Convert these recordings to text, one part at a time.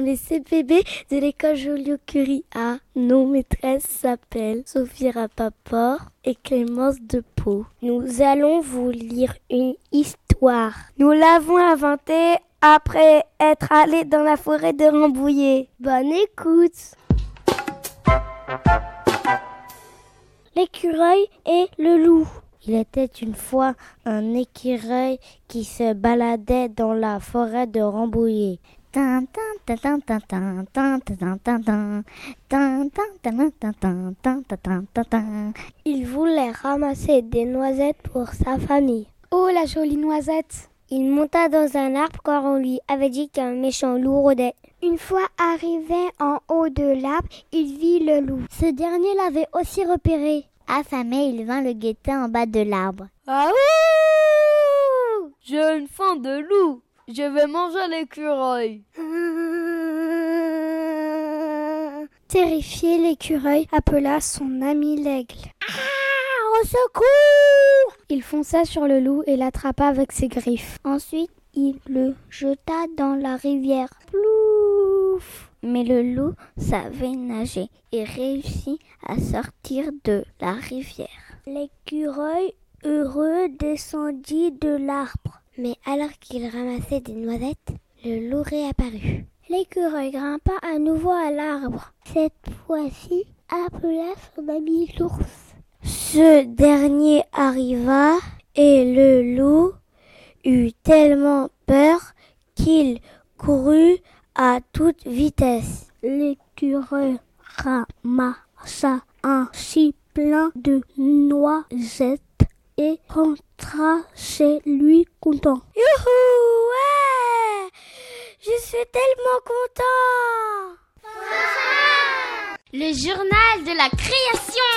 Les CPB de l'école Joliot-Curie A. Nos maîtresses s'appellent Sophie Rapaport et Clémence de Pau. Nous allons vous lire une histoire. Nous l'avons inventée après être allés dans la forêt de Rambouillet. Bonne écoute. L'écureuil et le loup. Il était une fois un écureuil qui se baladait dans la forêt de Rambouillet. Il voulait ramasser des noisettes pour sa famille. Oh, la jolie noisette Il monta dans un arbre car on lui avait dit qu'un méchant loup rôdait. Une fois arrivé en haut de l'arbre, il vit le loup. Ce dernier l'avait aussi repéré. Affamé, il vint le guetter en bas de l'arbre. Ah J'ai une faim de loup. Je vais manger l'écureuil. Terrifié, l'écureuil appela son ami l'aigle. Ah, au secours Il fonça sur le loup et l'attrapa avec ses griffes. Ensuite, il le jeta dans la rivière. Plouf Mais le loup savait nager et réussit à sortir de la rivière. L'écureuil heureux descendit de l'arbre. Mais alors qu'il ramassait des noisettes, le loup réapparut. L'écureuil grimpa à nouveau à l'arbre. Cette fois-ci, appela son ami l'ours. Ce dernier arriva et le loup eut tellement peur qu'il courut à toute vitesse. L'écureuil ramassa un si plein de noisettes et rentra chez lui content. Youhou, ouais Je suis tellement content Le journal de la création.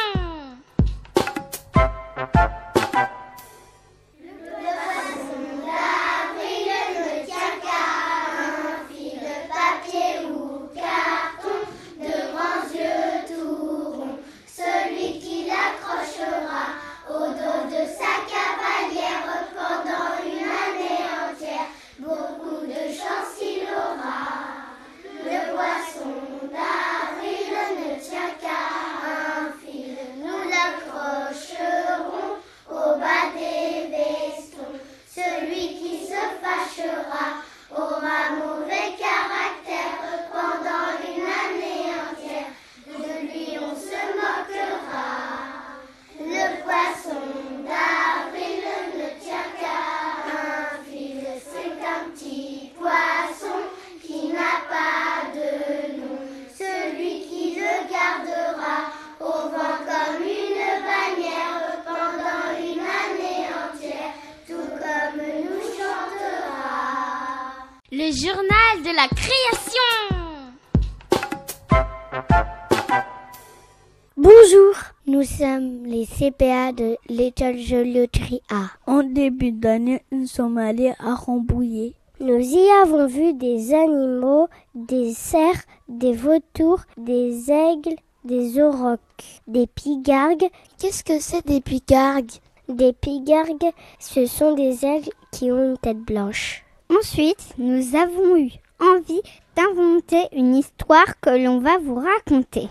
CPA de l'école Joliotry A. En début d'année, nous sommes allés à Rambouillet. Nous y avons vu des animaux, des cerfs, des vautours, des aigles, des aurochs, des pigargues. Qu'est-ce que c'est des pigargues? Des pigargues, ce sont des aigles qui ont une tête blanche. Ensuite, nous avons eu envie d'inventer une histoire que l'on va vous raconter.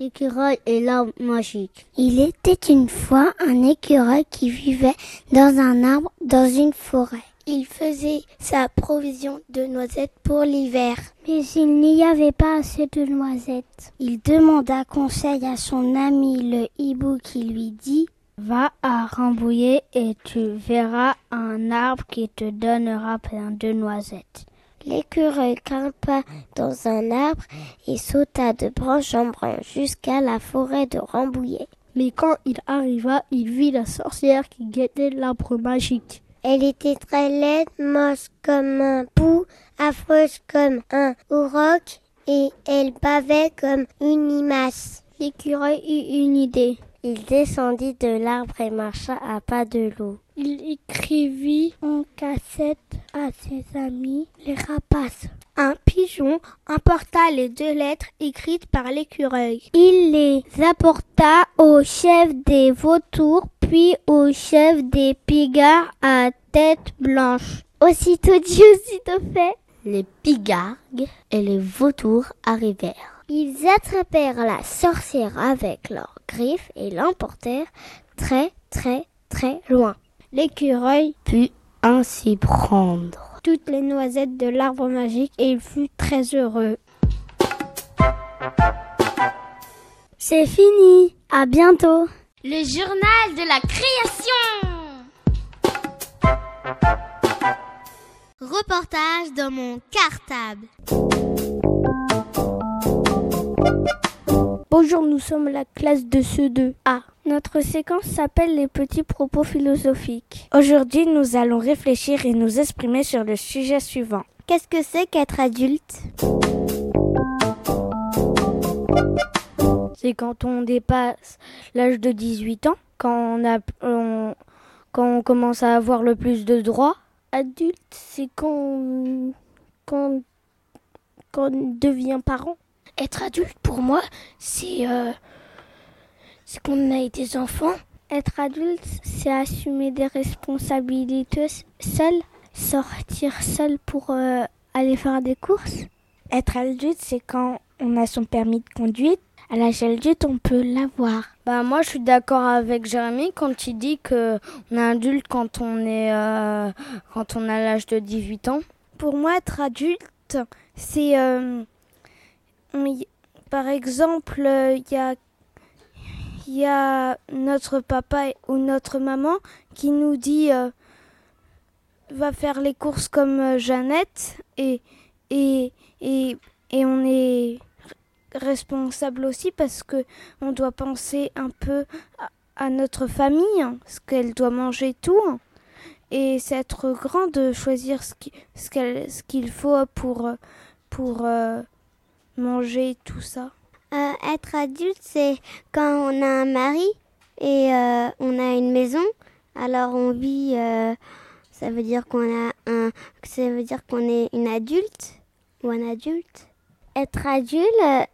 L'écureuil et l'arbre magique. Il était une fois un écureuil qui vivait dans un arbre dans une forêt. Il faisait sa provision de noisettes pour l'hiver. Mais il n'y avait pas assez de noisettes. Il demanda conseil à son ami le hibou qui lui dit Va à Rambouillet et tu verras un arbre qui te donnera plein de noisettes. L'écureuil grimpa dans un arbre et sauta de branche en branche jusqu'à la forêt de Rambouillet. Mais quand il arriva, il vit la sorcière qui guettait l'arbre magique. Elle était très laide, moche comme un pou, affreuse comme un auroch, et elle bavait comme une limace. L'écureuil eut une idée. Il descendit de l'arbre et marcha à pas de loup. Il écrivit en cassette à ses amis les rapaces. Un pigeon emporta les deux lettres écrites par l'écureuil. Il les apporta au chef des vautours, puis au chef des pigards à tête blanche. Aussitôt dit, aussitôt fait. Les pigargues et les vautours arrivèrent. Ils attrapèrent la sorcière avec leurs griffes et l'emportèrent très très très loin. L'écureuil put ainsi prendre toutes les noisettes de l'arbre magique et il fut très heureux. C'est fini. À bientôt. Le journal de la création. Reportage dans mon cartable. Bonjour, nous sommes la classe de ce 2A. Notre séquence s'appelle les petits propos philosophiques. Aujourd'hui, nous allons réfléchir et nous exprimer sur le sujet suivant. Qu'est-ce que c'est qu'être adulte? C'est quand on dépasse l'âge de 18 ans, quand on, a, on, quand on commence à avoir le plus de droits. Adulte, c'est quand, quand, quand on devient parent. Être adulte, pour moi, c'est euh, c'est qu'on a été enfant. Être adulte, c'est assumer des responsabilités seul, sortir seul pour euh, aller faire des courses. Être adulte, c'est quand on a son permis de conduite. À l'âge adulte, on peut l'avoir. Bah moi, je suis d'accord avec Jérémy quand il dit que on est adulte quand on est euh, quand on a l'âge de 18 ans. Pour moi, être adulte, c'est euh, par exemple, il y a il y a notre papa ou notre maman qui nous dit euh, va faire les courses comme euh, Jeannette et, et, et, et on est responsable aussi parce que on doit penser un peu à, notre famille, ce qu'elle doit manger tout. Et c'est être grand de choisir ce qu'il ce faut pour, pour euh, manger tout ça. Euh, être adulte, c'est quand on a un mari et euh, on a une maison. Alors on vit, euh, ça veut dire qu'on a un, ça veut dire qu'on est une adulte ou un adulte. Être adulte,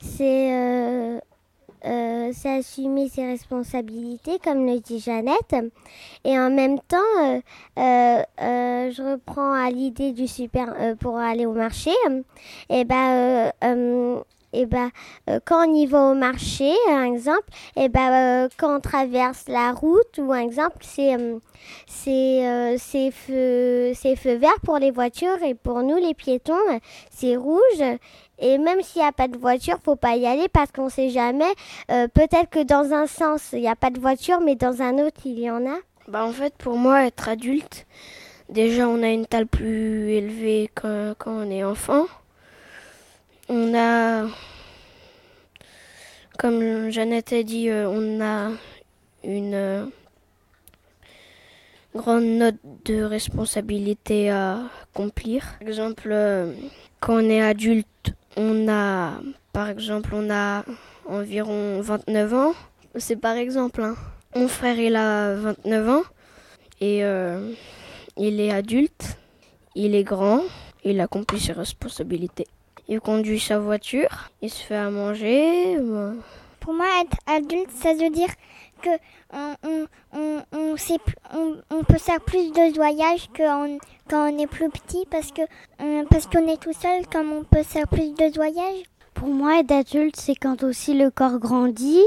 c'est c'est assumer ses responsabilités, comme le dit Jeannette. Et en même temps, je reprends à l'idée du super pour aller au marché. Et ben, et eh ben, euh, quand on y va au marché, un exemple, et eh ben, euh, quand on traverse la route, ou un exemple, c'est euh, c'est feu, feu vert pour les voitures et pour nous, les piétons, c'est rouge. Et même s'il n'y a pas de voiture, faut pas y aller parce qu'on sait jamais. Peut-être que dans un sens, il n'y a pas de voiture, mais dans un autre, il y en a. Bah en fait, pour moi, être adulte, déjà, on a une taille plus élevée que quand on est enfant on a, comme Jeannette a dit, euh, on a une euh, grande note de responsabilité à accomplir. Par exemple, euh, quand on est adulte, on a, par exemple, on a environ 29 ans. C'est par exemple, hein. mon frère il a 29 ans et il est adulte, il est grand, il accomplit ses responsabilités il conduit sa voiture, il se fait à manger. Pour moi, être adulte, ça veut dire que on, on, on, peut faire plus de voyages que quand on est plus petit parce que euh, parce qu'on est tout seul, comme on peut faire plus de voyages. Pour moi, être adulte, c'est quand aussi le corps grandit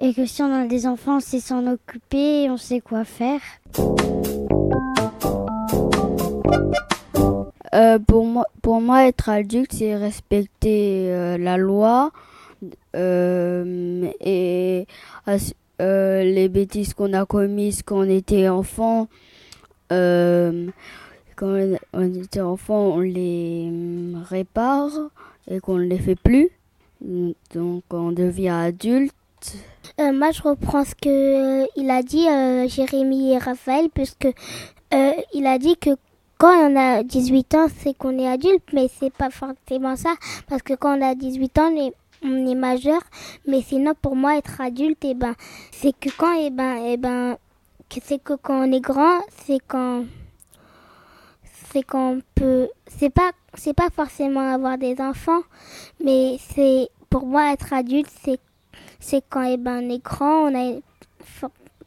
et que si on a des enfants, c'est s'en occuper, on sait quoi faire. Euh, pour, moi, pour moi, être adulte, c'est respecter euh, la loi euh, et les bêtises qu'on a commises quand on était enfant. quand on était enfant, on les répare et qu'on ne les fait plus. Donc, on devient adulte. moi, je reprends ce que il a dit Jérémy et Raphaël, puisque il a dit que quand on a 18 ans, c'est qu'on est adulte, mais c'est pas forcément ça, parce que quand on a 18 ans, on est majeur. Mais sinon, pour moi, être adulte, et eh ben, c'est que quand, et eh ben, et eh ben, c'est que quand on est grand, c'est quand, c'est qu'on peut, c'est pas, c'est pas forcément avoir des enfants, mais c'est, pour moi, être adulte, c'est, c'est quand, et ben, on est grand, on a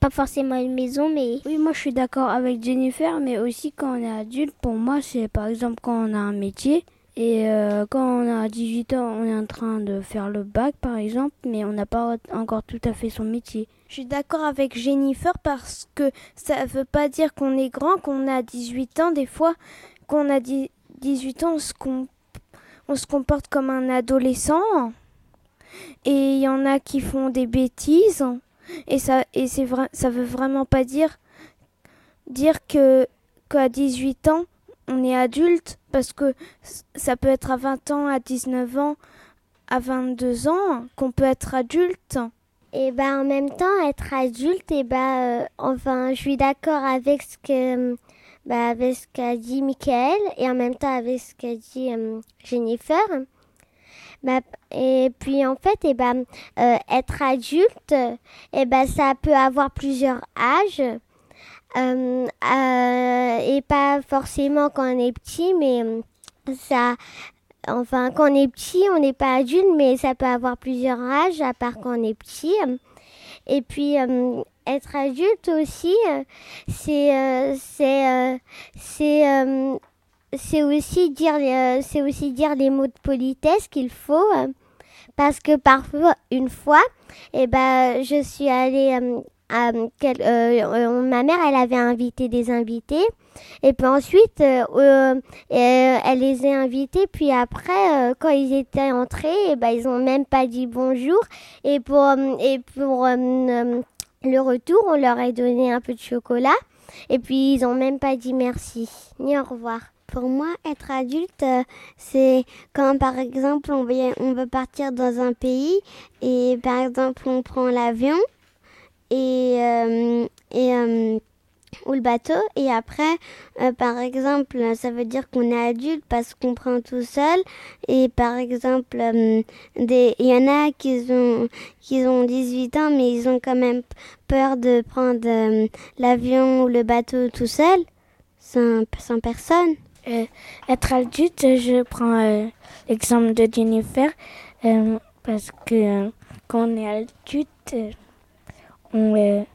pas forcément une maison, mais... Oui, moi je suis d'accord avec Jennifer, mais aussi quand on est adulte, pour moi c'est par exemple quand on a un métier, et euh, quand on a 18 ans, on est en train de faire le bac par exemple, mais on n'a pas encore tout à fait son métier. Je suis d'accord avec Jennifer parce que ça ne veut pas dire qu'on est grand, qu'on a 18 ans. Des fois, qu'on a 18 ans, on se, on se comporte comme un adolescent. Et il y en a qui font des bêtises. Et ça, et c'est ça veut vraiment pas dire dire que qu'à 18 ans on est adulte parce que ça peut être à 20 ans, à 19 ans, à 22 ans qu'on peut être adulte. Et ben en même temps être adulte et ben enfin je suis d'accord avec ce que bah, avec ce qu'a dit Michael et en même temps avec ce qu'a dit euh, Jennifer. Bah, et puis en fait, et eh ben, euh, être adulte, et eh ben, ça peut avoir plusieurs âges. Euh, euh, et pas forcément quand on est petit, mais ça, enfin quand on est petit, on n'est pas adulte, mais ça peut avoir plusieurs âges à part quand on est petit. Et puis être adulte aussi, c'est c'est c'est c'est aussi dire euh, c'est aussi dire les mots de politesse qu'il faut euh, parce que parfois une fois eh ben je suis allée euh, à, ma mère elle avait invité des invités. Et puis ensuite elle les a invités. Puis après quand ils étaient entrés eh ben ils ont même pas dit bonjour. Et pour le retour on leur a donné un peu de chocolat. Et puis ils ont même pas dit merci. Ni au revoir. Pour moi, être adulte, euh, c'est quand par exemple on veut partir dans un pays et par exemple on prend l'avion et, euh, et euh, ou le bateau. Et après par exemple ça veut dire qu'on est adulte parce qu'on prend tout seul. Et par exemple des il y en a qui ont qui ont 18 ans mais ils ont quand même peur de prendre l'avion ou le bateau tout seul sans, sans personne. Euh, être adulte, je prends euh, l'exemple de Jennifer euh, parce que quand on est adulte, on,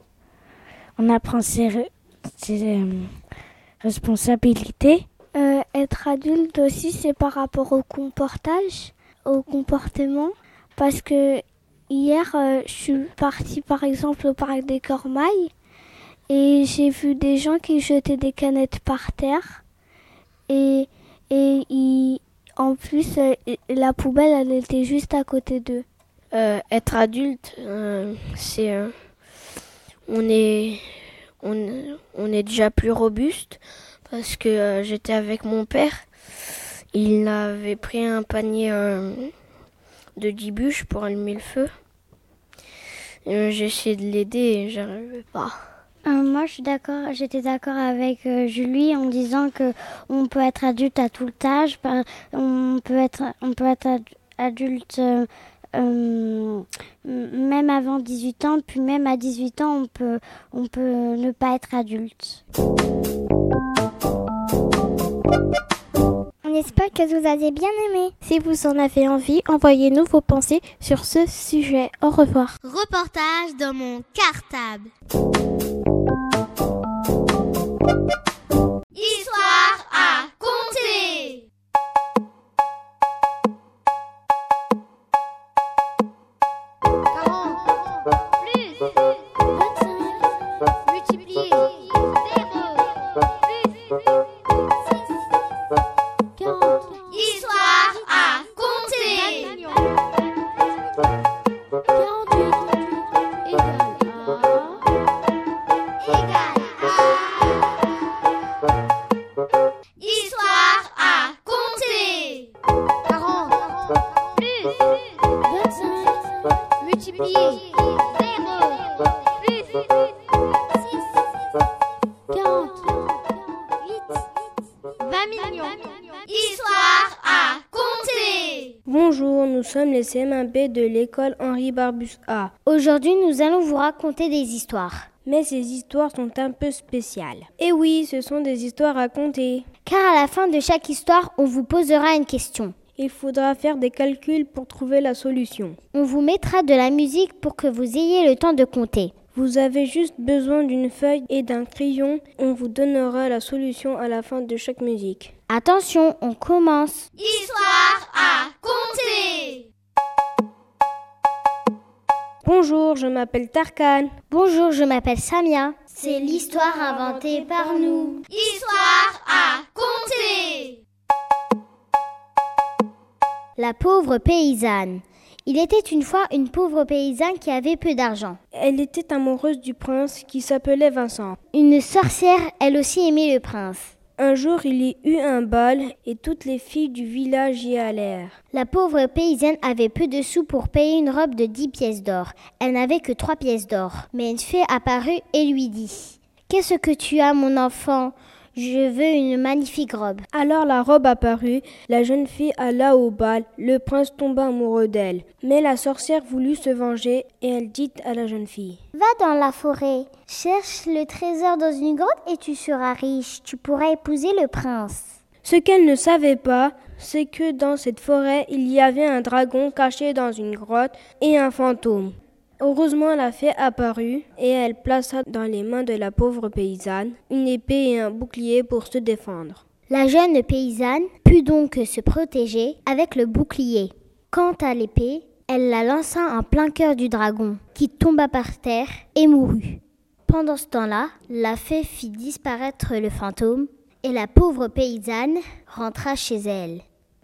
on apprend ses, ses responsabilités. être adulte aussi, c'est par rapport au comportage, au comportement, parce que hier, je suis partie par exemple au parc des Cormailles et j'ai vu des gens qui jetaient des canettes par terre et, et en plus, euh, la poubelle, elle était juste à côté d'eux. Euh, être adulte, euh, c'est. On, est, on, on, est déjà plus robuste parce que j'étais avec mon père. Il avait pris un panier de 10 bûches pour allumer le feu. J'ai essayé de l'aider et j'arrivais pas. Euh, moi, je suis d'accord. J'étais d'accord avec euh, Julie en disant que on peut être adulte à tout âge. On peut être, on peut être adulte euh, même avant 18 ans. Puis même à 18 ans, on peut, on peut ne pas être adulte. On espère que vous avez bien aimé. Si vous en avez envie, envoyez-nous vos pensées sur ce sujet. Au revoir. Reportage dans mon cartable. Histoire à compter. CM1B de l'école Henri Barbus A. Aujourd'hui, nous allons vous raconter des histoires. Mais ces histoires sont un peu spéciales. Et oui, ce sont des histoires à compter. Car à la fin de chaque histoire, on vous posera une question. Il faudra faire des calculs pour trouver la solution. On vous mettra de la musique pour que vous ayez le temps de compter. Vous avez juste besoin d'une feuille et d'un crayon. On vous donnera la solution à la fin de chaque musique. Attention, on commence. Histoire à compter. Bonjour, je m'appelle Tarkan. Bonjour, je m'appelle Samia. C'est l'histoire inventée par nous. Histoire à compter. La pauvre paysanne. Il était une fois une pauvre paysanne qui avait peu d'argent. Elle était amoureuse du prince qui s'appelait Vincent. Une sorcière, elle aussi aimait le prince. Un jour, il y eut un bal et toutes les filles du village y allèrent. La pauvre paysanne avait peu de sous pour payer une robe de dix pièces d'or. Elle n'avait que trois pièces d'or. Mais une fée apparut et lui dit Qu'est-ce que tu as, mon enfant? Je veux une magnifique robe. Alors la robe apparut, la jeune fille alla au bal, le prince tomba amoureux d'elle. Mais la sorcière voulut se venger et elle dit à la jeune fille Va dans la forêt, cherche le trésor dans une grotte et tu seras riche, tu pourras épouser le prince. Ce qu'elle ne savait pas, c'est que dans cette forêt, il y avait un dragon caché dans une grotte et un fantôme. Heureusement, la fée apparut et elle plaça dans les mains de la pauvre paysanne une épée et un bouclier pour se défendre. La jeune paysanne put donc se protéger avec le bouclier. Quant à l'épée, elle la lança en plein cœur du dragon, qui tomba par terre et mourut. Pendant ce temps-là, la fée fit disparaître le fantôme et la pauvre paysanne rentra chez elle.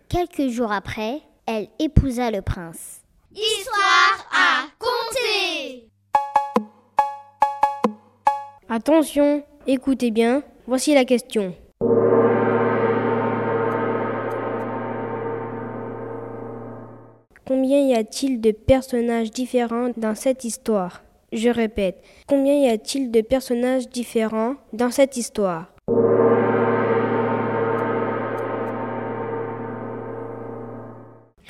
Quelques jours après, elle épousa le prince. Histoire à compter. Attention, écoutez bien, voici la question. Combien y a-t-il de personnages différents dans cette histoire? Je répète, combien y a-t-il de personnages différents dans cette histoire?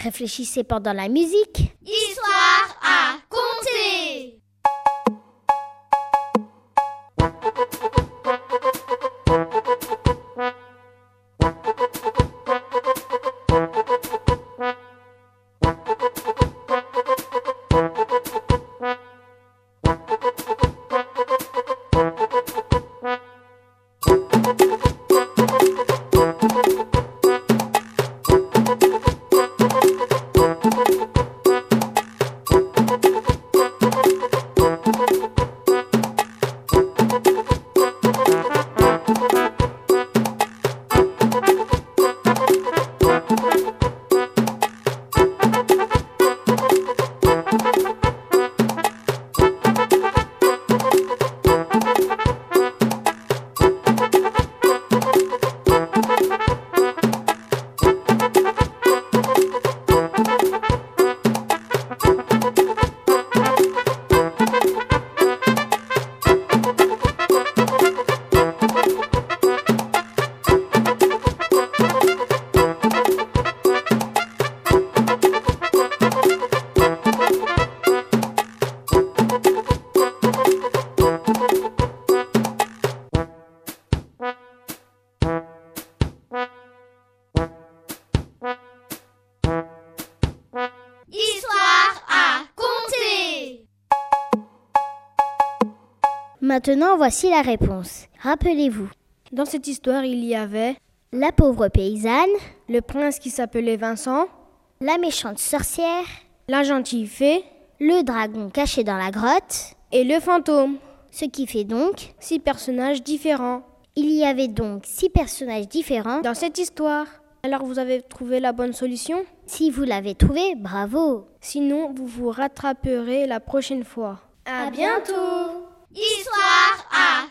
Réfléchissez pendant la musique. Histoire à compter. Voici la réponse. Rappelez-vous. Dans cette histoire, il y avait la pauvre paysanne, le prince qui s'appelait Vincent, la méchante sorcière, la gentille fée, le dragon caché dans la grotte et le fantôme. Ce qui fait donc six personnages différents. Il y avait donc six personnages différents dans cette histoire. Alors vous avez trouvé la bonne solution? Si vous l'avez trouvé, bravo. Sinon, vous vous rattraperez la prochaine fois. À bientôt. Histoire à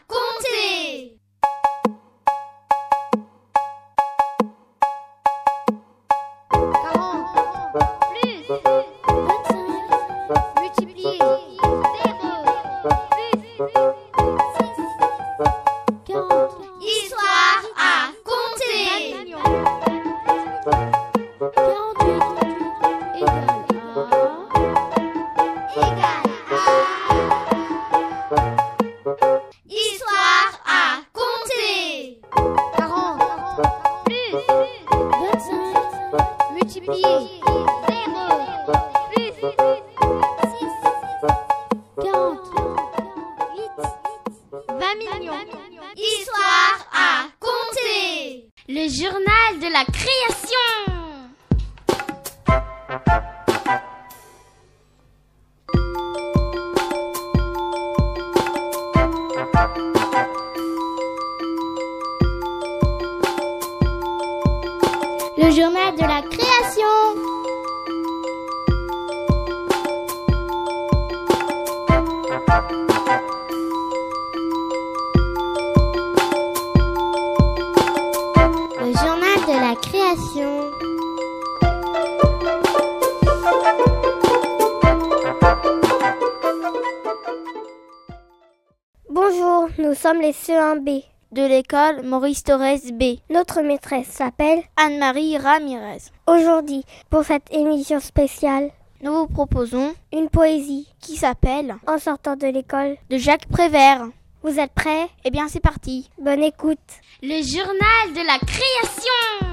Maurice Torres B. Notre maîtresse s'appelle Anne-Marie Ramirez. Aujourd'hui, pour cette émission spéciale, nous vous proposons une poésie qui s'appelle En sortant de l'école de Jacques Prévert. Vous êtes prêts? Eh bien, c'est parti. Bonne écoute. Le journal de la création.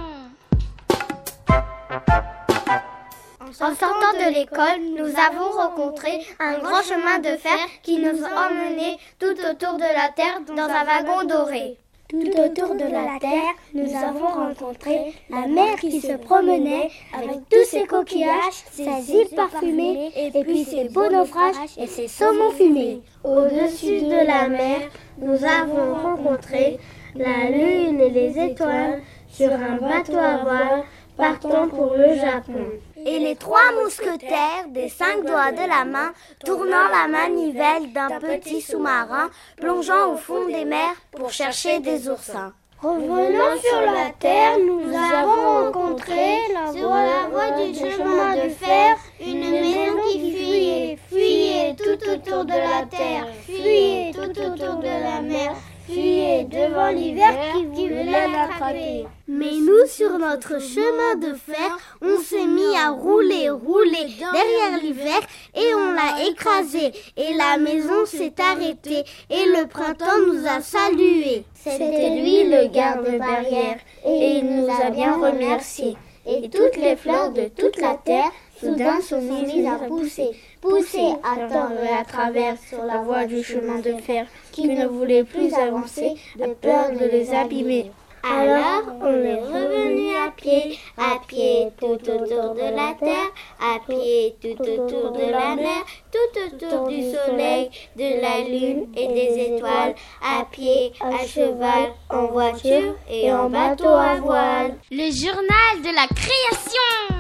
En sortant de l'école, nous avons rencontré un grand chemin de fer qui nous a emmenés tout autour de la Terre dans un wagon doré. Tout autour de la Terre, nous avons rencontré la mer qui se promenait avec tous ses coquillages, ses îles parfumées, et puis ses beaux naufrages et ses saumons fumés. Au-dessus de la mer, nous avons rencontré la lune et les étoiles sur un bateau à voile partant pour le Japon. Et les trois mousquetaires des cinq doigts de la main, tournant la manivelle d'un petit sous-marin, plongeant au fond des mers pour chercher des oursins. Revenant sur la terre, nous avons rencontré sur la voie du chemin de fer une maison qui fuyait, fuyait tout autour de la terre, fuyait tout autour de la mer, fuyait devant l'hiver qui voulait l'attraper. Mais nous, sur notre chemin de fer, on s'est mis à rouler, rouler derrière l'hiver et on l'a écrasé. Et la maison s'est arrêtée et le printemps nous a salués. C'était lui le garde-barrière et il nous a bien remerciés. Et toutes les fleurs de toute la terre soudain sont mises à pousser, pousser à tort et à travers sur la voie du chemin de fer qui ne voulait plus avancer de peur de les abîmer. Alors on est revenu à pied, à pied tout autour de la terre, à pied tout autour de la mer, tout autour du soleil, de la lune et des étoiles, à pied, à cheval, en voiture et en bateau à voile. Le journal de la création.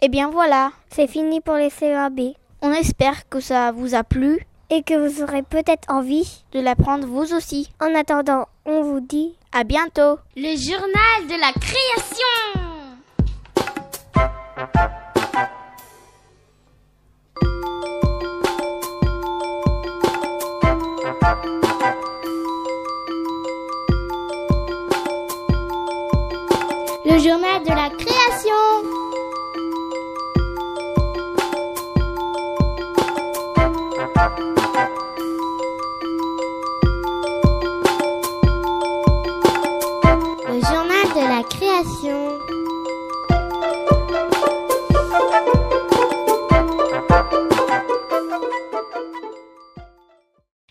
Et bien voilà, c'est fini pour les CEAB. On espère que ça vous a plu et que vous aurez peut-être envie de l'apprendre vous aussi. En attendant, on vous dit à bientôt. Le journal de la création.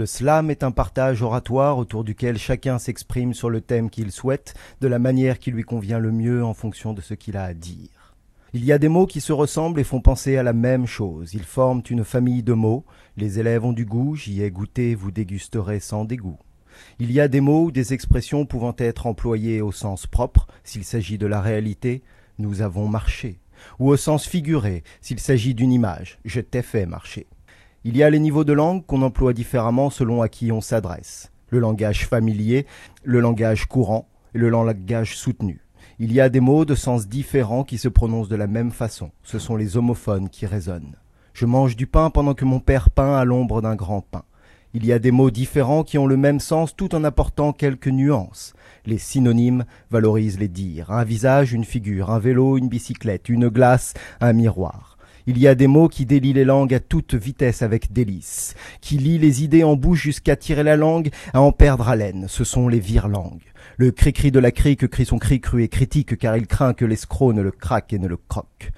Le slam est un partage oratoire autour duquel chacun s'exprime sur le thème qu'il souhaite, de la manière qui lui convient le mieux en fonction de ce qu'il a à dire. Il y a des mots qui se ressemblent et font penser à la même chose. Ils forment une famille de mots. Les élèves ont du goût, j'y ai goûté, vous dégusterez sans dégoût. Il y a des mots ou des expressions pouvant être employées au sens propre, s'il s'agit de la réalité, nous avons marché, ou au sens figuré, s'il s'agit d'une image, je t'ai fait marcher. Il y a les niveaux de langue qu'on emploie différemment selon à qui on s'adresse. Le langage familier, le langage courant et le langage soutenu. Il y a des mots de sens différents qui se prononcent de la même façon. Ce sont les homophones qui résonnent. Je mange du pain pendant que mon père peint à l'ombre d'un grand pin. Il y a des mots différents qui ont le même sens tout en apportant quelques nuances. Les synonymes valorisent les dires. Un visage, une figure, un vélo, une bicyclette, une glace, un miroir. Il y a des mots qui délient les langues à toute vitesse avec délice, qui lient les idées en bouche jusqu'à tirer la langue, à en perdre haleine. Ce sont les virelangues. Le cri-cri de la crique crie son cri cru et critique car il craint que l'escroc ne le craque et ne le croque.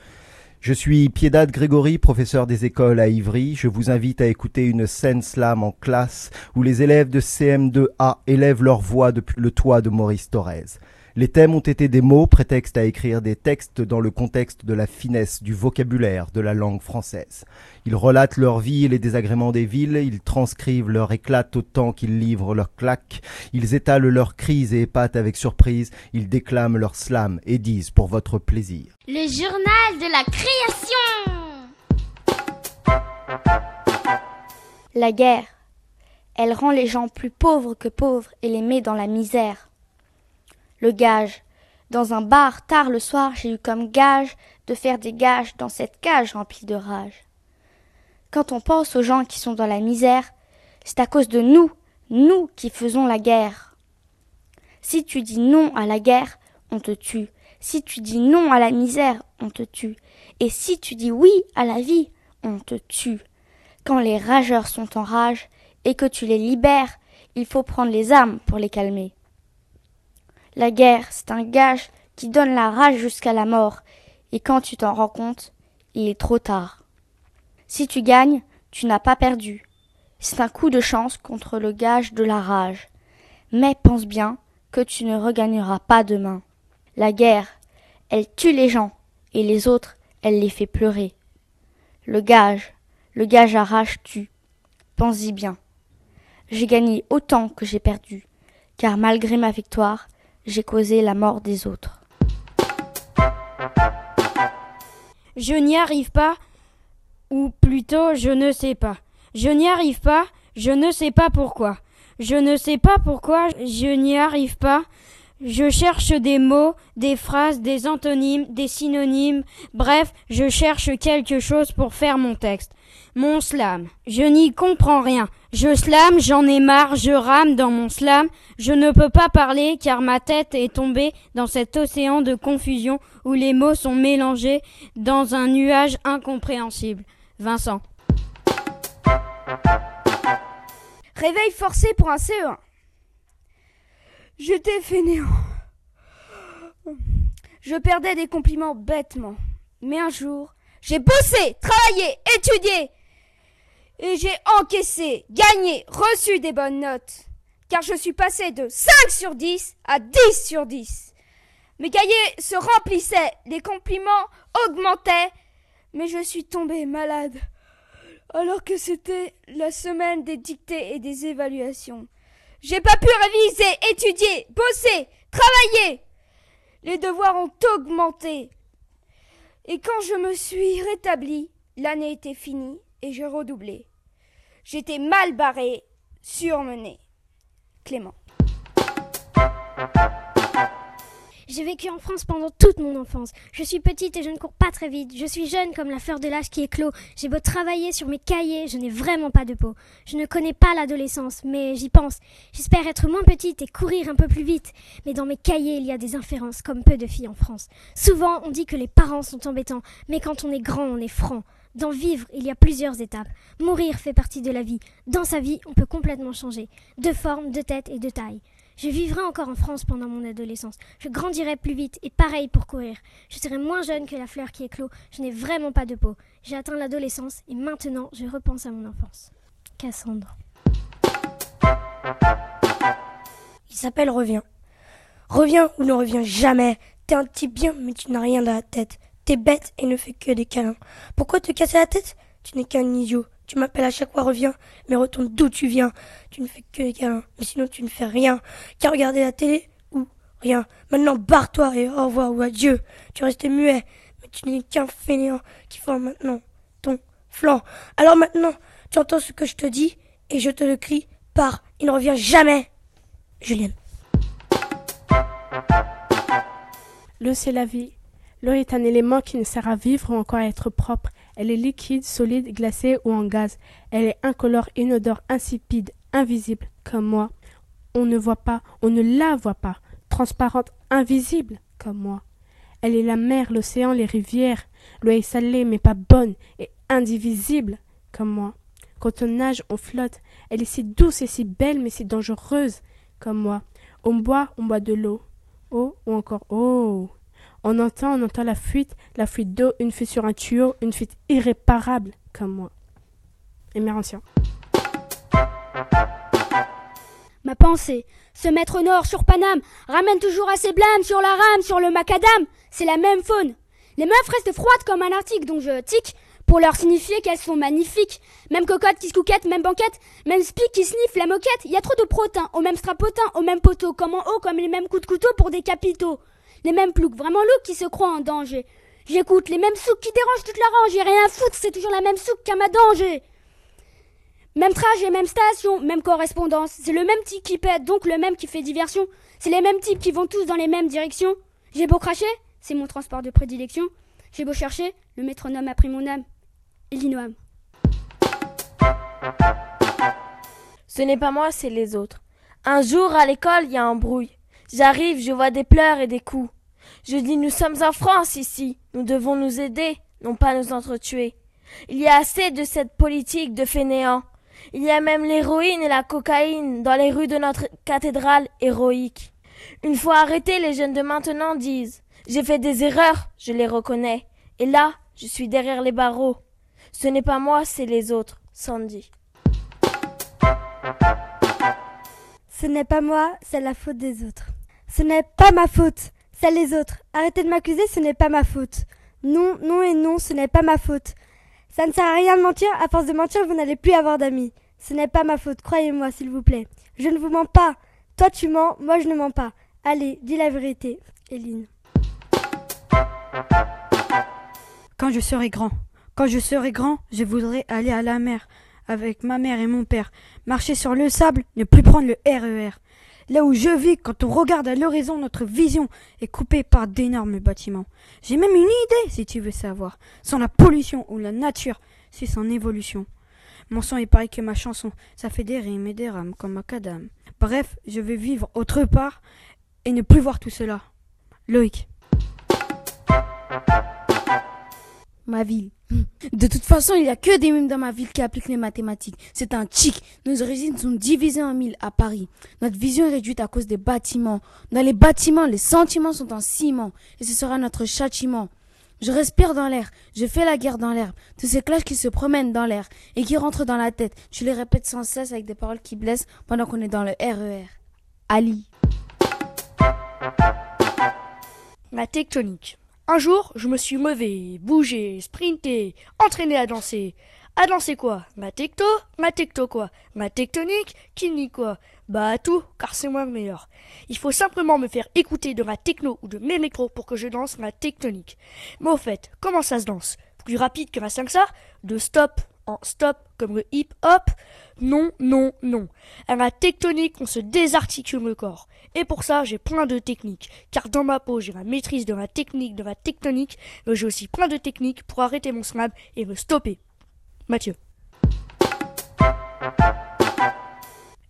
Je suis Piedade Grégory, professeur des écoles à Ivry. Je vous invite à écouter une scène slam en classe où les élèves de CM2A élèvent leur voix depuis le toit de Maurice Thorez. Les thèmes ont été des mots, prétexte à écrire des textes dans le contexte de la finesse du vocabulaire de la langue française. Ils relatent leur vie et les désagréments des villes, ils transcrivent leur éclat autant qu'ils livrent leurs claques, ils étalent leurs crises et épatent avec surprise, ils déclament leur slam et disent pour votre plaisir. Le journal de la création La guerre, elle rend les gens plus pauvres que pauvres et les met dans la misère le gage. Dans un bar, tard le soir, j'ai eu comme gage de faire des gages dans cette cage remplie de rage. Quand on pense aux gens qui sont dans la misère, c'est à cause de nous, nous qui faisons la guerre. Si tu dis non à la guerre, on te tue. Si tu dis non à la misère, on te tue. Et si tu dis oui à la vie, on te tue. Quand les rageurs sont en rage et que tu les libères, il faut prendre les armes pour les calmer. La guerre, c'est un gage qui donne la rage jusqu'à la mort, et quand tu t'en rends compte, il est trop tard. Si tu gagnes, tu n'as pas perdu. C'est un coup de chance contre le gage de la rage. Mais pense bien que tu ne regagneras pas demain. La guerre, elle tue les gens, et les autres, elle les fait pleurer. Le gage, le gage à rage tue. Pense-y bien. J'ai gagné autant que j'ai perdu, car malgré ma victoire, j'ai causé la mort des autres. Je n'y arrive pas, ou plutôt je ne sais pas. Je n'y arrive pas, je ne sais pas pourquoi. Je ne sais pas pourquoi je n'y arrive pas. Je cherche des mots, des phrases, des antonymes, des synonymes, bref, je cherche quelque chose pour faire mon texte. Mon slam. Je n'y comprends rien. Je slame, j'en ai marre, je rame dans mon slam. Je ne peux pas parler car ma tête est tombée dans cet océan de confusion où les mots sont mélangés dans un nuage incompréhensible. Vincent. Réveil forcé pour un CE1. J'étais fainéant. Je perdais des compliments bêtement. Mais un jour, j'ai bossé, travaillé, étudié, et j'ai encaissé, gagné, reçu des bonnes notes. Car je suis passé de 5 sur 10 à 10 sur 10. Mes cahiers se remplissaient, les compliments augmentaient, mais je suis tombé malade. Alors que c'était la semaine des dictées et des évaluations. J'ai pas pu réviser, étudier, bosser, travailler. Les devoirs ont augmenté. Et quand je me suis rétabli, l'année était finie et j'ai redoublé. J'étais mal barré, surmené. Clément. J'ai vécu en France pendant toute mon enfance. Je suis petite et je ne cours pas très vite. Je suis jeune comme la fleur de l'âge qui éclot. J'ai beau travailler sur mes cahiers, je n'ai vraiment pas de peau. Je ne connais pas l'adolescence, mais j'y pense. J'espère être moins petite et courir un peu plus vite. Mais dans mes cahiers, il y a des inférences comme peu de filles en France. Souvent, on dit que les parents sont embêtants, mais quand on est grand, on est franc. Dans vivre, il y a plusieurs étapes. Mourir fait partie de la vie. Dans sa vie, on peut complètement changer. De forme, de tête et de taille. Je vivrai encore en France pendant mon adolescence. Je grandirai plus vite et pareil pour courir. Je serai moins jeune que la fleur qui éclot. Je n'ai vraiment pas de peau. J'ai atteint l'adolescence et maintenant je repense à mon enfance. Cassandre. Il s'appelle Reviens. Reviens ou ne reviens jamais. T'es un type bien, mais tu n'as rien dans la tête. T'es bête et ne fais que des câlins. Pourquoi te casser la tête? Tu n'es qu'un idiot. Tu m'appelles à chaque fois reviens, mais retourne d'où tu viens. Tu ne fais que des câlins, mais sinon tu ne fais rien. Qu'à regarder la télé ou rien. Maintenant barre-toi et au revoir ou adieu. Tu restes muet, mais tu n'es qu'un fainéant qui fend maintenant ton flanc. Alors maintenant, tu entends ce que je te dis et je te le crie par il ne revient jamais. Julienne. L'eau, c'est la vie. L'eau est un élément qui ne sert à vivre ou encore à être propre. Elle est liquide, solide, glacée ou en gaz. Elle est incolore, inodore, insipide, invisible, comme moi. On ne voit pas, on ne la voit pas. Transparente, invisible, comme moi. Elle est la mer, l'océan, les rivières. L'eau est salée mais pas bonne et indivisible comme moi. Quand on nage, on flotte. Elle est si douce et si belle mais si dangereuse comme moi. On boit, on boit de l'eau. Oh, ou encore oh. On entend, on entend la fuite, la fuite d'eau, une fuite sur un tuyau, une fuite irréparable comme moi. Émérantien. Ma pensée, se mettre au nord sur Paname, ramène toujours assez blâme sur la rame, sur le macadam. C'est la même faune. Les meufs restent froides comme un article dont je tic pour leur signifier qu'elles sont magnifiques. Même cocotte qui se couquette, même banquette, même spic qui sniffe la moquette. Y a trop de protéins, au même strapotin, au même poteau, comme en haut, comme les mêmes coups de couteau pour des capitaux. Les mêmes ploucs, vraiment loups qui se croient en danger. J'écoute les mêmes souks qui dérangent toute la range, j'ai rien à foutre, c'est toujours la même souk qu'à ma danger. Même trajet, même station, même correspondance. C'est le même type qui pète, donc le même qui fait diversion. C'est les mêmes types qui vont tous dans les mêmes directions. J'ai beau cracher, c'est mon transport de prédilection. J'ai beau chercher, le métronome a pris mon âme. Et l'inoam. Ce n'est pas moi, c'est les autres. Un jour, à l'école, il y a un brouille. J'arrive, je vois des pleurs et des coups. Je dis nous sommes en France ici, nous devons nous aider, non pas nous entretuer. Il y a assez de cette politique de fainéants. Il y a même l'héroïne et la cocaïne dans les rues de notre cathédrale héroïque. Une fois arrêtés, les jeunes de maintenant disent J'ai fait des erreurs, je les reconnais. Et là, je suis derrière les barreaux. Ce n'est pas moi, c'est les autres. Sandy. Ce n'est pas moi, c'est la faute des autres. Ce n'est pas ma faute, c'est les autres. Arrêtez de m'accuser, ce n'est pas ma faute. Non, non et non, ce n'est pas ma faute. Ça ne sert à rien de mentir, à force de mentir, vous n'allez plus avoir d'amis. Ce n'est pas ma faute, croyez-moi, s'il vous plaît. Je ne vous mens pas. Toi tu mens, moi je ne mens pas. Allez, dis la vérité, Eline. Quand je serai grand, quand je serai grand, je voudrais aller à la mer avec ma mère et mon père, marcher sur le sable, ne plus prendre le RER. Là où je vis, quand on regarde à l'horizon, notre vision est coupée par d'énormes bâtiments. J'ai même une idée, si tu veux savoir. Sans la pollution ou la nature, c'est son évolution. Mon sang est pareil que ma chanson, ça fait des rimes et des rames comme macadam. Bref, je vais vivre autre part et ne plus voir tout cela. Loïc. Ma ville. De toute façon, il n'y a que des mimes dans ma ville qui appliquent les mathématiques. C'est un chic. Nos origines sont divisées en mille à Paris. Notre vision est réduite à cause des bâtiments. Dans les bâtiments, les sentiments sont en ciment. Et ce sera notre châtiment. Je respire dans l'air, je fais la guerre dans l'air. Tous ces clashs qui se promènent dans l'air et qui rentrent dans la tête, tu les répètes sans cesse avec des paroles qui blessent pendant qu'on est dans le RER. E Ali. La tectonique. Un jour, je me suis mauvais, bougé, sprinté, entraîné à danser. À danser quoi? Ma tecto Ma tecto quoi? Ma tectonique nie quoi? Bah tout, car c'est moi le meilleur. Il faut simplement me faire écouter de ma techno ou de mes métros pour que je danse ma tectonique. Mais au fait, comment ça se danse? Plus rapide que ma 5 De stop en stop comme le hip-hop Non, non, non. À la tectonique, on se désarticule le corps. Et pour ça, j'ai plein de techniques. Car dans ma peau, j'ai la maîtrise de la technique, de la tectonique, mais j'ai aussi plein de techniques pour arrêter mon slam et me stopper. Mathieu.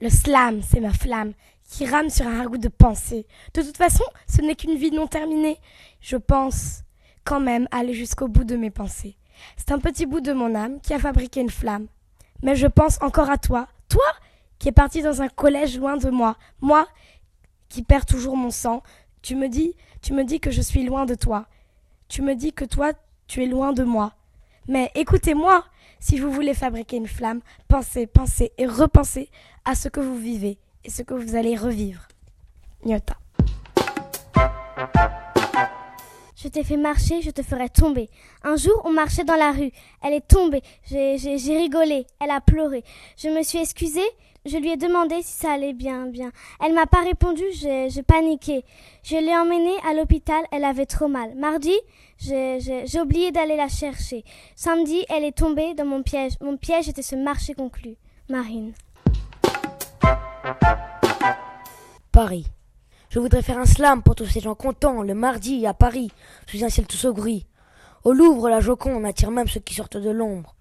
Le slam, c'est ma flamme qui rame sur un ragoût de pensée. De toute façon, ce n'est qu'une vie non terminée. Je pense quand même aller jusqu'au bout de mes pensées. C'est un petit bout de mon âme qui a fabriqué une flamme. Mais je pense encore à toi, toi qui es parti dans un collège loin de moi, moi qui perds toujours mon sang. Tu me dis, tu me dis que je suis loin de toi. Tu me dis que toi, tu es loin de moi. Mais écoutez-moi, si vous voulez fabriquer une flamme, pensez, pensez et repensez à ce que vous vivez et ce que vous allez revivre. Nyota. Je t'ai fait marcher, je te ferai tomber. Un jour, on marchait dans la rue. Elle est tombée. J'ai rigolé. Elle a pleuré. Je me suis excusée. Je lui ai demandé si ça allait bien, bien. Elle m'a pas répondu. J'ai paniqué. Je l'ai emmenée à l'hôpital. Elle avait trop mal. Mardi, j'ai oublié d'aller la chercher. Samedi, elle est tombée dans mon piège. Mon piège était ce marché conclu. Marine. Paris. Je voudrais faire un slam pour tous ces gens contents, le mardi à Paris, sous un ciel tout au gris. Au Louvre, la Joconde attire même ceux qui sortent de l'ombre.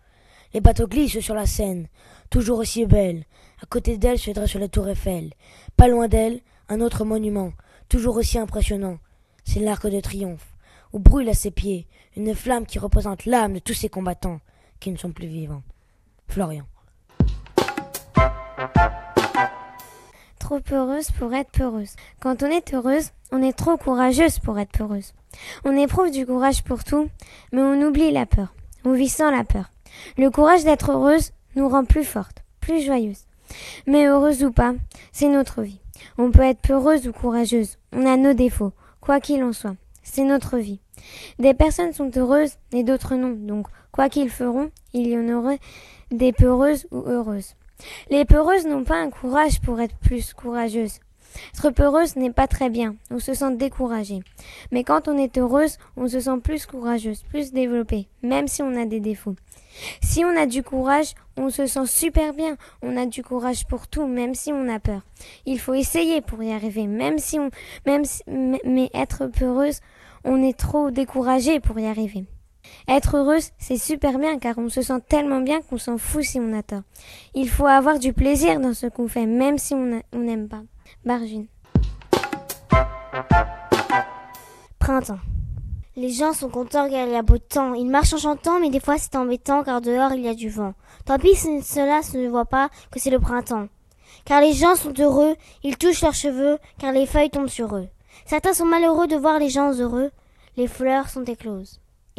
Les bateaux glissent sur la Seine, toujours aussi belle. À côté d'elle se dresse la tour Eiffel. Pas loin d'elle, un autre monument, toujours aussi impressionnant. C'est l'Arc de Triomphe. où brûle à ses pieds une flamme qui représente l'âme de tous ces combattants qui ne sont plus vivants. Florian. Trop heureuse pour être peureuse. Quand on est heureuse, on est trop courageuse pour être peureuse. On éprouve du courage pour tout, mais on oublie la peur. On vit sans la peur. Le courage d'être heureuse nous rend plus forte, plus joyeuse. Mais heureuse ou pas, c'est notre vie. On peut être peureuse ou courageuse. On a nos défauts, quoi qu'il en soit. C'est notre vie. Des personnes sont heureuses et d'autres non. Donc, quoi qu'ils feront, il y en aura des peureuses ou heureuses. Les peureuses n'ont pas un courage pour être plus courageuses. Être peureuse n'est pas très bien, on se sent découragé. Mais quand on est heureuse, on se sent plus courageuse, plus développée, même si on a des défauts. Si on a du courage, on se sent super bien. On a du courage pour tout, même si on a peur. Il faut essayer pour y arriver, même si on, même si, mais être peureuse, on est trop découragé pour y arriver. Être heureuse, c'est super bien car on se sent tellement bien qu'on s'en fout si on a tort. Il faut avoir du plaisir dans ce qu'on fait, même si on n'aime pas. Bargine. Printemps. Les gens sont contents car il y a beau temps. Ils marchent en chantant, mais des fois c'est embêtant car dehors il y a du vent. Tant pis si cela ne voit pas que c'est le printemps. Car les gens sont heureux, ils touchent leurs cheveux, car les feuilles tombent sur eux. Certains sont malheureux de voir les gens heureux. Les fleurs sont écloses.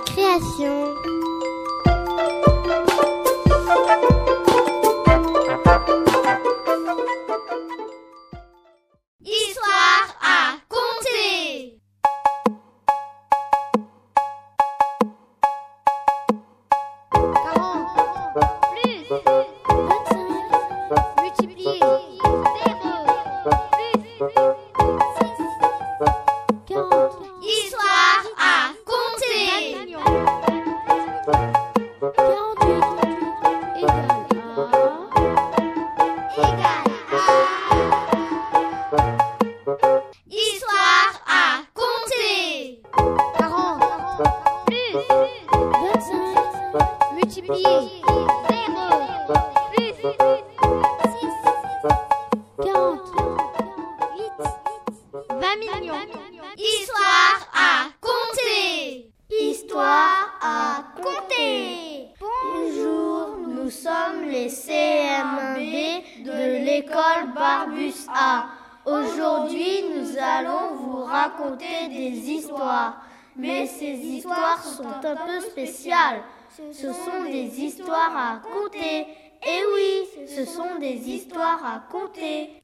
Création.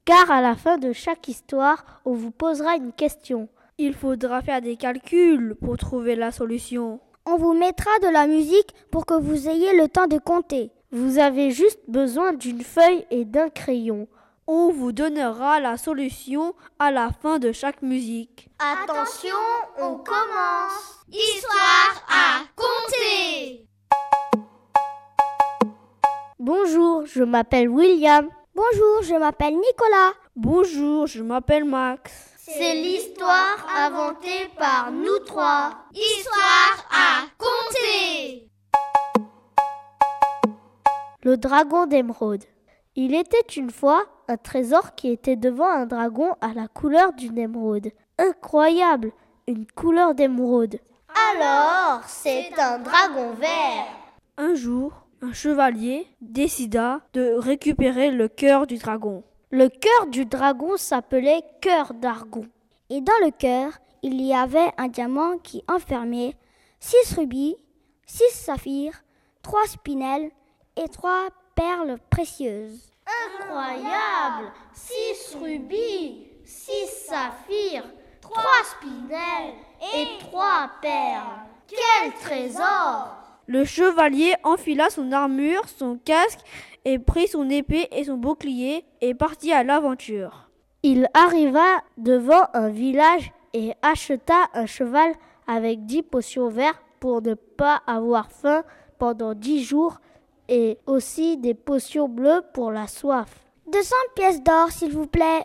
Car à la fin de chaque histoire, on vous posera une question. Il faudra faire des calculs pour trouver la solution. On vous mettra de la musique pour que vous ayez le temps de compter. Vous avez juste besoin d'une feuille et d'un crayon. On vous donnera la solution à la fin de chaque musique. Attention, on commence. Histoire à compter. Bonjour, je m'appelle William. Bonjour, je m'appelle Nicolas. Bonjour, je m'appelle Max. C'est l'histoire inventée par nous trois. Histoire à compter. Le dragon d'émeraude. Il était une fois un trésor qui était devant un dragon à la couleur d'une émeraude. Incroyable, une couleur d'émeraude. Alors, c'est un dragon vert. Un jour, un chevalier décida de récupérer le cœur du dragon. Le cœur du dragon s'appelait cœur d'argon. Et dans le cœur, il y avait un diamant qui enfermait six rubis, six saphirs, trois spinels et trois perles précieuses. Incroyable Six rubis, six saphirs, trois spinels et trois perles. Quel trésor Le chevalier enfila son armure, son casque, et prit son épée et son bouclier et partit à l'aventure. Il arriva devant un village et acheta un cheval avec dix potions vertes pour ne pas avoir faim pendant dix jours et aussi des potions bleues pour la soif. 200 pièces d'or, s'il vous plaît.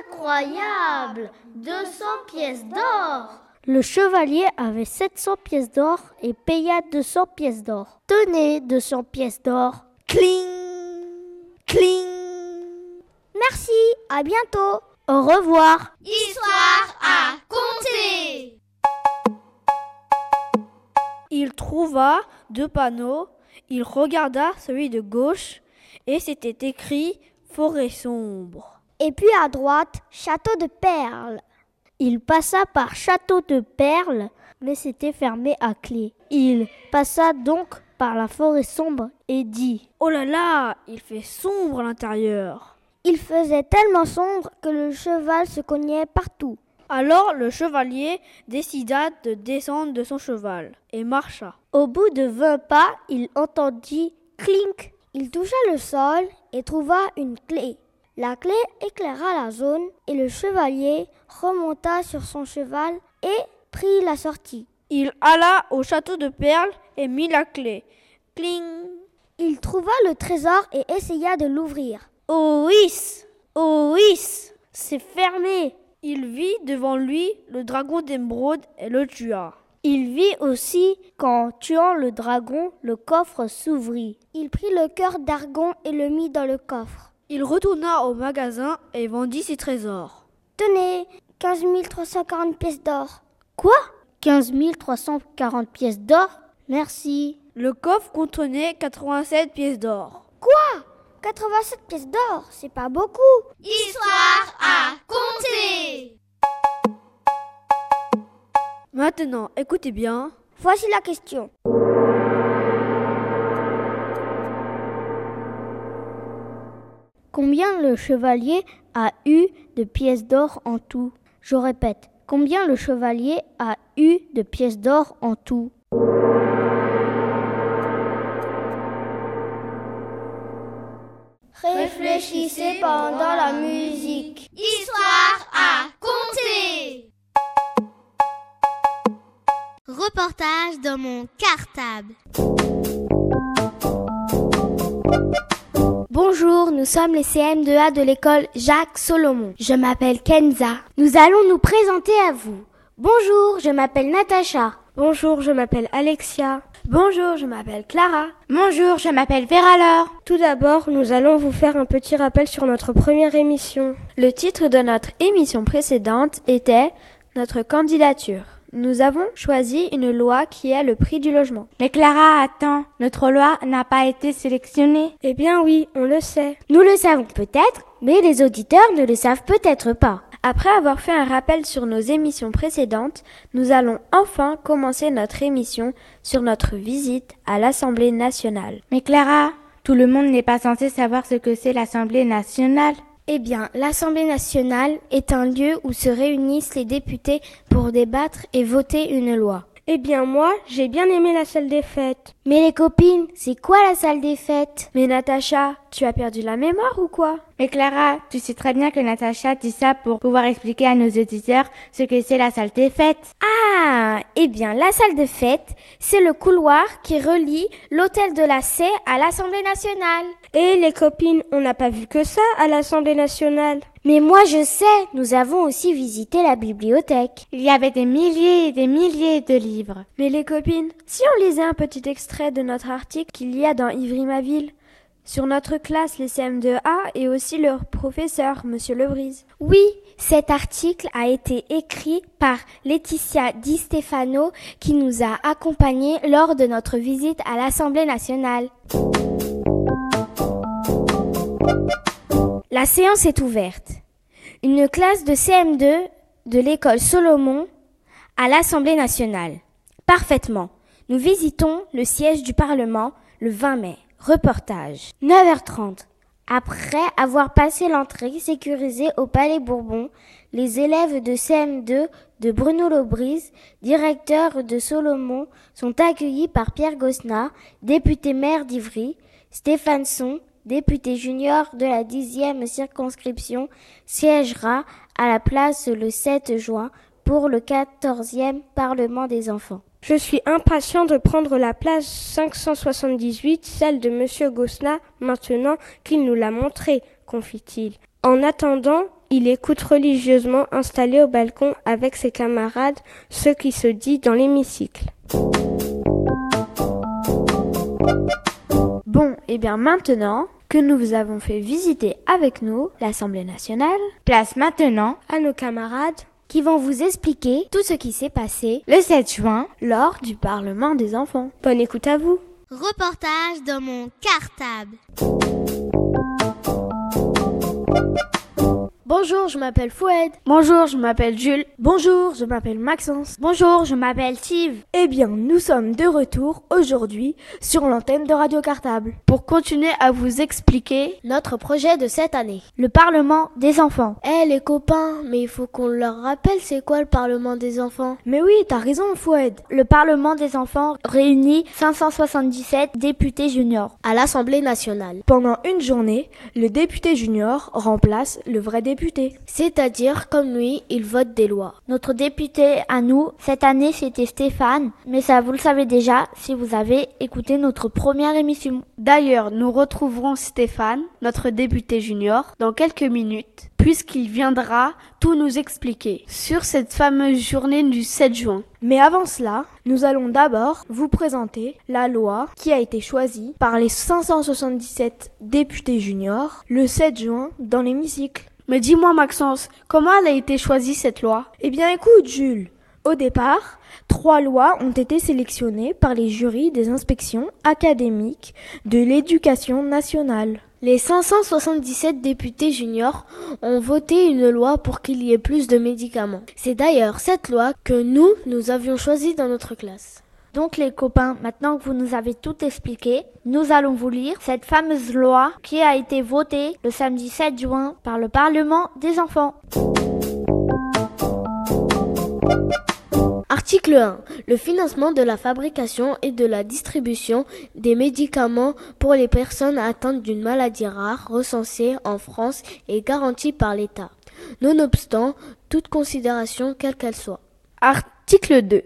Incroyable 200 pièces d'or Le chevalier avait 700 pièces d'or et paya 200 pièces d'or. Tenez 200 pièces d'or. Cling Cling Merci, à bientôt. Au revoir. Histoire à compter. Il trouva deux panneaux. Il regarda celui de gauche et c'était écrit Forêt sombre. Et puis à droite, Château de Perles. Il passa par Château de Perles, mais c'était fermé à clé. Il passa donc par la forêt sombre et dit Oh là là, il fait sombre à l'intérieur. Il faisait tellement sombre que le cheval se cognait partout. Alors le chevalier décida de descendre de son cheval et marcha. Au bout de vingt pas, il entendit clink. Il toucha le sol et trouva une clé. La clé éclaira la zone et le chevalier remonta sur son cheval et prit la sortie. Il alla au château de Perles et mit la clé. Cling Il trouva le trésor et essaya de l'ouvrir. Oh oui Oh oui C'est fermé Il vit devant lui le dragon d'émeraude et le tua. Il vit aussi qu'en tuant le dragon, le coffre s'ouvrit. Il prit le cœur d'argon et le mit dans le coffre. Il retourna au magasin et vendit ses trésors. Tenez, 15 340 pièces d'or. Quoi? 15 340 pièces d'or? Merci. Le coffre contenait 87 pièces d'or. Quoi? 87 pièces d'or, c'est pas beaucoup. Histoire à compter. Maintenant, écoutez bien. Voici la question. Combien le chevalier a eu de pièces d'or en tout? Je répète, combien le chevalier a eu de pièces d'or en tout? Réfléchissez pendant la musique. Histoire à compter. Reportage dans mon cartable. Bonjour, nous sommes les CM2A de l'école Jacques Solomon. Je m'appelle Kenza. Nous allons nous présenter à vous. Bonjour, je m'appelle Natacha. Bonjour, je m'appelle Alexia. Bonjour, je m'appelle Clara. Bonjour, je m'appelle Vera Laure. Tout d'abord, nous allons vous faire un petit rappel sur notre première émission. Le titre de notre émission précédente était Notre candidature. Nous avons choisi une loi qui est le prix du logement. Mais Clara, attends, notre loi n'a pas été sélectionnée. Eh bien oui, on le sait. Nous le savons peut-être, mais les auditeurs ne le savent peut-être pas. Après avoir fait un rappel sur nos émissions précédentes, nous allons enfin commencer notre émission sur notre visite à l'Assemblée nationale. Mais Clara, tout le monde n'est pas censé savoir ce que c'est l'Assemblée nationale. Eh bien, l'Assemblée nationale est un lieu où se réunissent les députés pour débattre et voter une loi. Eh bien moi, j'ai bien aimé la salle des fêtes. Mais les copines, c'est quoi la salle des fêtes? Mais Natacha, tu as perdu la mémoire ou quoi? Mais Clara, tu sais très bien que Natacha dit ça pour pouvoir expliquer à nos auditeurs ce que c'est la salle des fêtes. Ah, eh bien la salle des fêtes, c'est le couloir qui relie l'hôtel de la C à l'Assemblée nationale. Et les copines, on n'a pas vu que ça à l'Assemblée nationale. Mais moi je sais, nous avons aussi visité la bibliothèque. Il y avait des milliers et des milliers de livres. Mais les copines, si on lisait un petit extrait de notre article qu'il y a dans Ivry-ma-ville, sur notre classe, les CM2A, et aussi leur professeur, Monsieur Lebrise. Oui, cet article a été écrit par Laetitia Di Stefano qui nous a accompagnés lors de notre visite à l'Assemblée nationale. La séance est ouverte. Une classe de CM2 de l'école Solomon à l'Assemblée nationale. Parfaitement. Nous visitons le siège du Parlement le 20 mai. Reportage. 9h30. Après avoir passé l'entrée sécurisée au Palais Bourbon, les élèves de CM2 de Bruno Lobrise, directeur de Solomon, sont accueillis par Pierre Gosnat, député maire d'Ivry, Stéphane Son, député junior de la dixième circonscription, siégera à la place le 7 juin pour le 14e Parlement des enfants. Je suis impatient de prendre la place 578, celle de Monsieur Gosna, maintenant qu'il nous l'a montrée, confie-t-il. En attendant, il écoute religieusement installé au balcon avec ses camarades ce qui se dit dans l'hémicycle. Et bien maintenant que nous vous avons fait visiter avec nous l'Assemblée nationale, place maintenant à nos camarades qui vont vous expliquer tout ce qui s'est passé le 7 juin lors du Parlement des enfants. Bonne écoute à vous. Reportage dans mon cartable. Bonjour, je m'appelle Foued. Bonjour, je m'appelle Jules. Bonjour, je m'appelle Maxence. Bonjour, je m'appelle Steve. Eh bien, nous sommes de retour aujourd'hui sur l'antenne de Radio Cartable pour continuer à vous expliquer notre projet de cette année. Le Parlement des enfants. Eh les copains, mais il faut qu'on leur rappelle c'est quoi le Parlement des enfants. Mais oui, t'as raison Foued. Le Parlement des enfants réunit 577 députés juniors à l'Assemblée nationale. Pendant une journée, le député junior remplace le vrai député c'est-à-dire, comme lui, il vote des lois. Notre député à nous, cette année, c'était Stéphane, mais ça vous le savez déjà si vous avez écouté notre première émission. D'ailleurs, nous retrouverons Stéphane, notre député junior, dans quelques minutes, puisqu'il viendra tout nous expliquer sur cette fameuse journée du 7 juin. Mais avant cela, nous allons d'abord vous présenter la loi qui a été choisie par les 577 députés juniors le 7 juin dans l'hémicycle. Mais dis-moi Maxence, comment elle a été choisie cette loi? Eh bien écoute Jules, au départ, trois lois ont été sélectionnées par les jurys des inspections académiques de l'éducation nationale. Les 577 députés juniors ont voté une loi pour qu'il y ait plus de médicaments. C'est d'ailleurs cette loi que nous, nous avions choisie dans notre classe. Donc les copains, maintenant que vous nous avez tout expliqué, nous allons vous lire cette fameuse loi qui a été votée le samedi 7 juin par le Parlement des enfants. Article 1. Le financement de la fabrication et de la distribution des médicaments pour les personnes atteintes d'une maladie rare recensée en France est garanti par l'État, nonobstant toute considération quelle qu'elle soit. Article 2.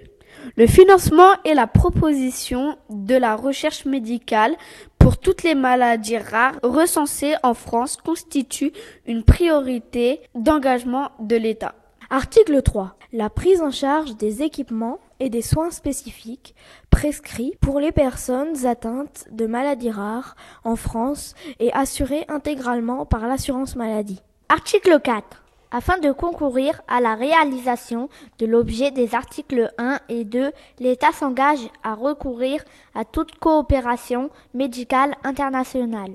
Le financement et la proposition de la recherche médicale pour toutes les maladies rares recensées en France constituent une priorité d'engagement de l'État. Article 3. La prise en charge des équipements et des soins spécifiques prescrits pour les personnes atteintes de maladies rares en France est assurée intégralement par l'assurance maladie. Article 4. Afin de concourir à la réalisation de l'objet des articles 1 et 2, l'État s'engage à recourir à toute coopération médicale internationale.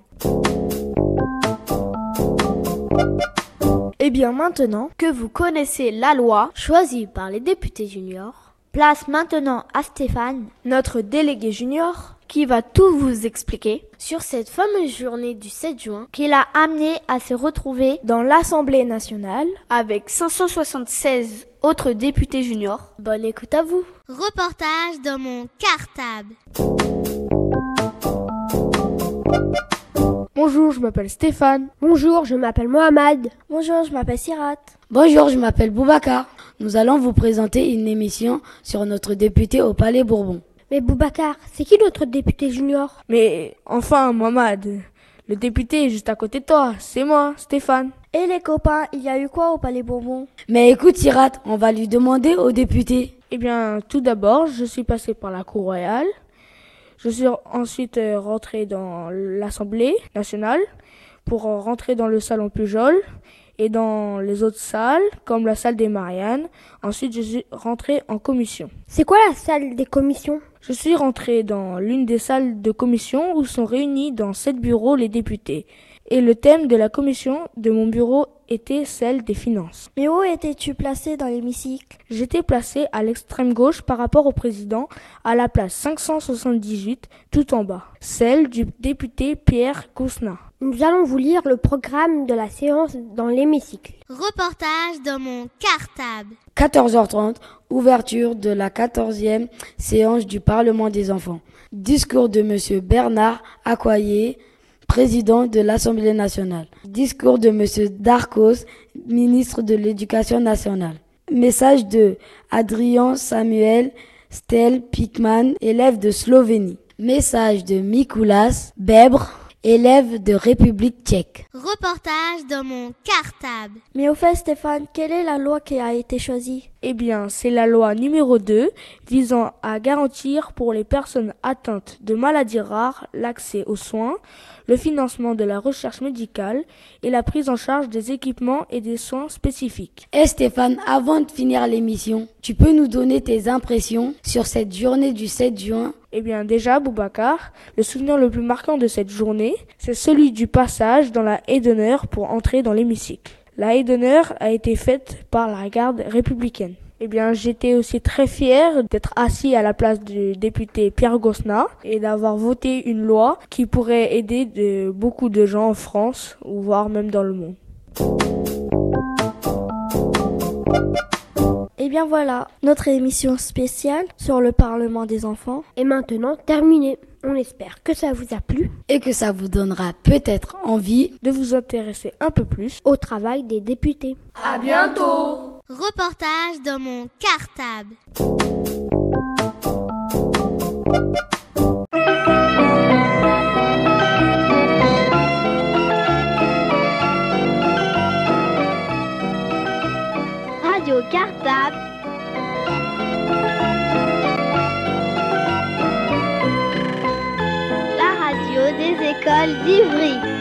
Et bien maintenant que vous connaissez la loi choisie par les députés juniors, place maintenant à Stéphane, notre délégué junior, qui va tout vous expliquer sur cette fameuse journée du 7 juin qui l'a amené à se retrouver dans l'Assemblée nationale avec 576 autres députés juniors. Bonne écoute à vous. Reportage dans mon cartable. Bonjour, je m'appelle Stéphane. Bonjour, je m'appelle Mohamed. Bonjour, je m'appelle Sirat. Bonjour, je m'appelle Boubacar. Nous allons vous présenter une émission sur notre député au Palais Bourbon. Mais Boubacar, c'est qui notre député junior? Mais enfin, Mohamed, le député est juste à côté de toi. C'est moi, Stéphane. Et les copains, il y a eu quoi au Palais Bourbon? Mais écoute, Sirat, on va lui demander au député. Eh bien, tout d'abord, je suis passé par la cour royale. Je suis ensuite rentré dans l'Assemblée nationale pour rentrer dans le salon Pujol et dans les autres salles, comme la salle des Mariannes. Ensuite, je suis rentré en commission. C'est quoi la salle des commissions? Je suis rentré dans l'une des salles de commission où sont réunis dans sept bureaux les députés. Et le thème de la commission de mon bureau était celle des finances. Mais où étais-tu placé dans l'hémicycle? J'étais placé à l'extrême gauche par rapport au président, à la place 578, tout en bas, celle du député Pierre Cousna. Nous allons vous lire le programme de la séance dans l'hémicycle. Reportage dans mon cartable. 14h30, ouverture de la 14e séance du Parlement des enfants. Discours de monsieur Bernard Accoyer, président de l'Assemblée nationale. Discours de monsieur Darcos, ministre de l'Éducation nationale. Message de Adrien Samuel Stel Pikman, élève de Slovénie. Message de Mikulas Bebre, élève de République tchèque. Reportage dans mon cartable. Mais au fait, Stéphane, quelle est la loi qui a été choisie? Eh bien, c'est la loi numéro 2 visant à garantir pour les personnes atteintes de maladies rares l'accès aux soins, le financement de la recherche médicale et la prise en charge des équipements et des soins spécifiques. Eh Stéphane, avant de finir l'émission, tu peux nous donner tes impressions sur cette journée du 7 juin Eh bien déjà, Boubacar, le souvenir le plus marquant de cette journée, c'est celui du passage dans la haie d'honneur pour entrer dans l'hémicycle. La haie d'honneur a été faite par la garde républicaine. Eh bien, j'étais aussi très fier d'être assis à la place du député Pierre Gosna et d'avoir voté une loi qui pourrait aider de beaucoup de gens en France ou voire même dans le monde. Et eh bien voilà, notre émission spéciale sur le Parlement des enfants est maintenant terminée. On espère que ça vous a plu et que ça vous donnera peut-être envie de vous intéresser un peu plus au travail des députés. À bientôt Reportage dans mon cartable. Écoles d'Ivry.